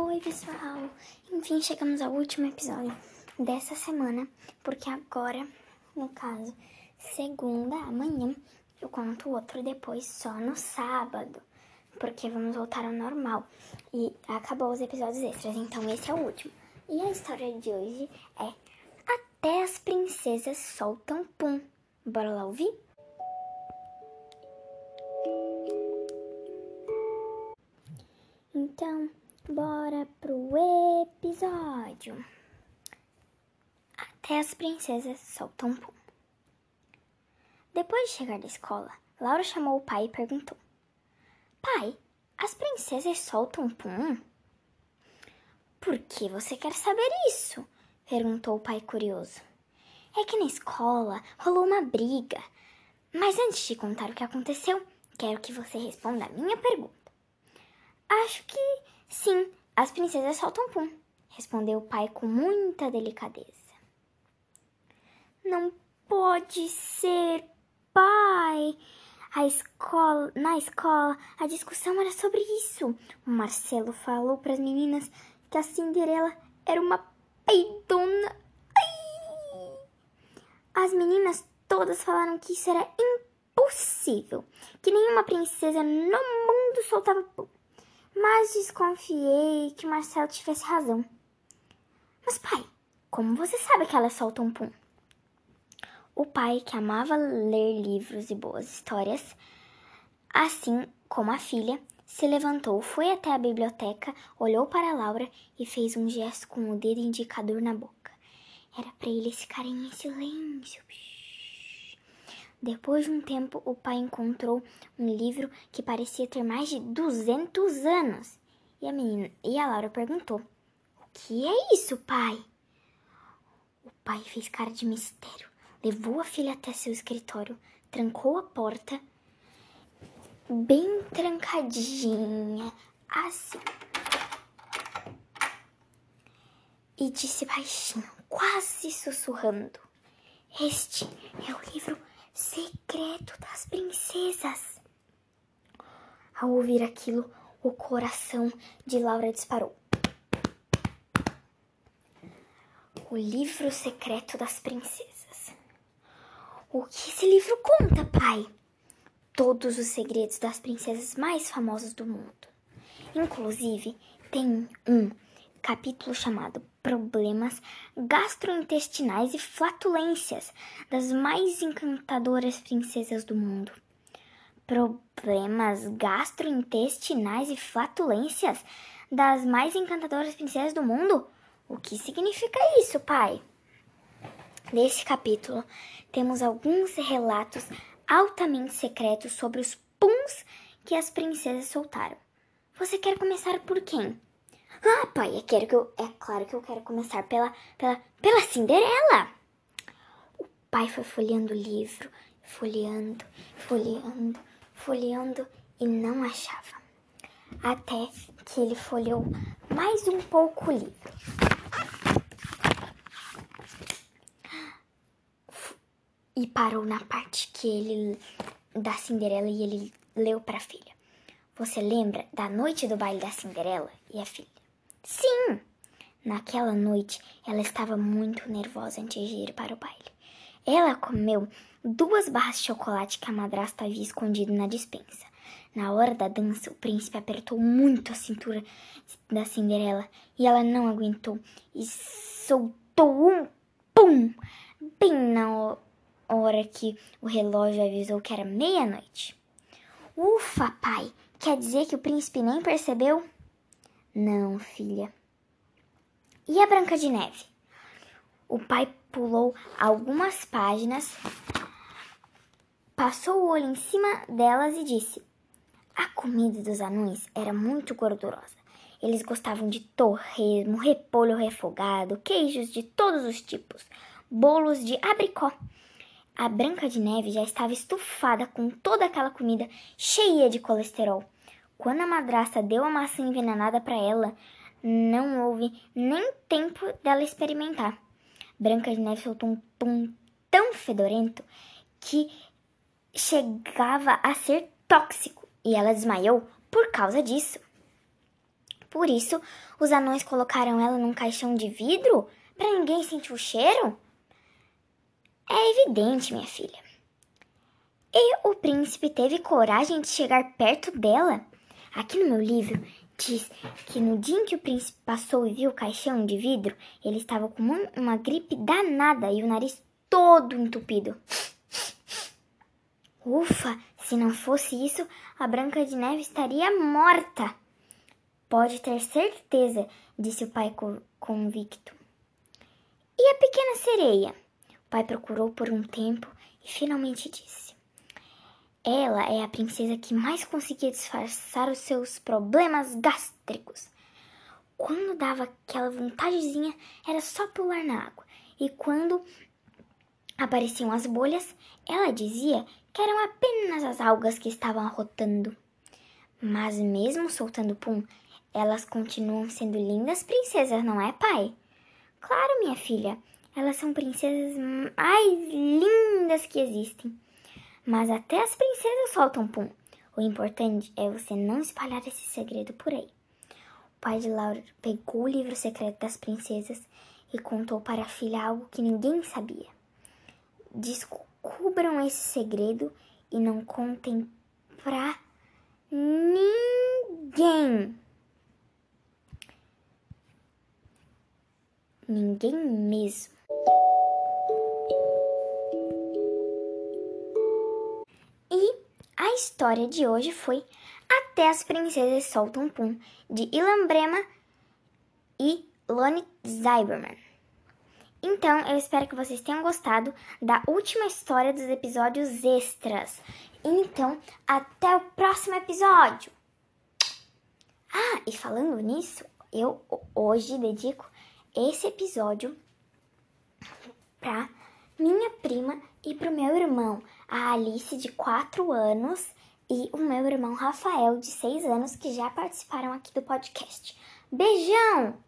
Oi, pessoal! Enfim, chegamos ao último episódio dessa semana, porque agora, no caso, segunda, amanhã, eu conto outro depois só no sábado, porque vamos voltar ao normal. E acabou os episódios extras, então esse é o último. E a história de hoje é Até as princesas soltam pum. Bora lá ouvir? Então, bora pro episódio. Até as princesas soltam pum. Depois de chegar da escola, Laura chamou o pai e perguntou: Pai, as princesas soltam pum? Por que você quer saber isso? perguntou o pai curioso. É que na escola rolou uma briga. Mas antes de contar o que aconteceu, quero que você responda a minha pergunta. Acho que sim, as princesas soltam pum, respondeu o pai com muita delicadeza. Não pode ser, pai. A escola, na escola, a discussão era sobre isso. O Marcelo falou para as meninas que a Cinderela era uma peidona. Ai! As meninas todas falaram que isso era impossível, que nenhuma princesa no mundo soltava pum mas desconfiei que Marcelo tivesse razão. Mas, pai, como você sabe que ela solta um pum? O pai, que amava ler livros e boas histórias, assim como a filha, se levantou, foi até a biblioteca, olhou para Laura e fez um gesto com o dedo indicador na boca. Era para eles ficarem em silêncio. Depois de um tempo, o pai encontrou um livro que parecia ter mais de 200 anos. E a menina e a Laura perguntou: "O que é isso, pai?" O pai fez cara de mistério, levou a filha até seu escritório, trancou a porta bem trancadinha, assim. E disse baixinho, quase sussurrando: Este é o livro Secreto das Princesas. Ao ouvir aquilo, o coração de Laura disparou. O livro secreto das princesas. O que esse livro conta, pai? Todos os segredos das princesas mais famosas do mundo. Inclusive, tem um capítulo chamado Problemas Gastrointestinais e Flatulências das mais encantadoras princesas do mundo. Problemas gastrointestinais e flatulências das mais encantadoras princesas do mundo? O que significa isso, pai? Neste capítulo, temos alguns relatos altamente secretos sobre os puns que as princesas soltaram. Você quer começar por quem? Ah, pai, é, quero que eu, é claro que eu quero começar pela, pela, pela Cinderela. O pai foi folheando o livro, folheando, folheando, folheando e não achava. Até que ele folheou mais um pouco o livro. E parou na parte que ele da Cinderela e ele leu para a filha. Você lembra da noite do baile da Cinderela e a filha? Sim! Naquela noite, ela estava muito nervosa antes de ir para o baile. Ela comeu duas barras de chocolate que a madrasta havia escondido na dispensa. Na hora da dança, o príncipe apertou muito a cintura da Cinderela e ela não aguentou e soltou um pum bem na hora que o relógio avisou que era meia-noite. Ufa, pai! Quer dizer que o príncipe nem percebeu? Não, filha. E a Branca de Neve? O pai pulou algumas páginas, passou o olho em cima delas e disse: A comida dos anões era muito gordurosa. Eles gostavam de torresmo, repolho refogado, queijos de todos os tipos, bolos de abricó. A Branca de Neve já estava estufada com toda aquela comida cheia de colesterol. Quando a madrasta deu a maçã envenenada para ela, não houve nem tempo dela experimentar. Branca de Neve soltou um pum tão fedorento que chegava a ser tóxico e ela desmaiou por causa disso. Por isso, os anões colocaram ela num caixão de vidro para ninguém sentir o cheiro? É evidente, minha filha. E o príncipe teve coragem de chegar perto dela? Aqui no meu livro diz que no dia em que o príncipe passou e viu o caixão de vidro, ele estava com uma gripe danada e o nariz todo entupido. Ufa, se não fosse isso, a Branca de Neve estaria morta. Pode ter certeza, disse o pai convicto. E a pequena sereia? O pai procurou por um tempo e finalmente disse: Ela é a princesa que mais conseguia disfarçar os seus problemas gástricos. Quando dava aquela vontadezinha, era só pular na água. E quando apareciam as bolhas, ela dizia que eram apenas as algas que estavam arrotando. Mas mesmo soltando pum, elas continuam sendo lindas princesas, não é, pai? Claro, minha filha, elas são princesas mais lindas que existem. Mas até as princesas soltam pum. O importante é você não espalhar esse segredo por aí. O pai de Laura pegou o livro secreto das princesas e contou para a filha algo que ninguém sabia. Descubram esse segredo e não contem pra ninguém. Ninguém mesmo. História de hoje foi Até as Princesas Soltam Pum, de Ilan Brema e Lonnie Zyberman. Então, eu espero que vocês tenham gostado da última história dos episódios extras. Então, até o próximo episódio! Ah, e falando nisso, eu hoje dedico esse episódio para minha prima e pro meu irmão, a Alice de 4 anos e o meu irmão Rafael de 6 anos que já participaram aqui do podcast. Beijão!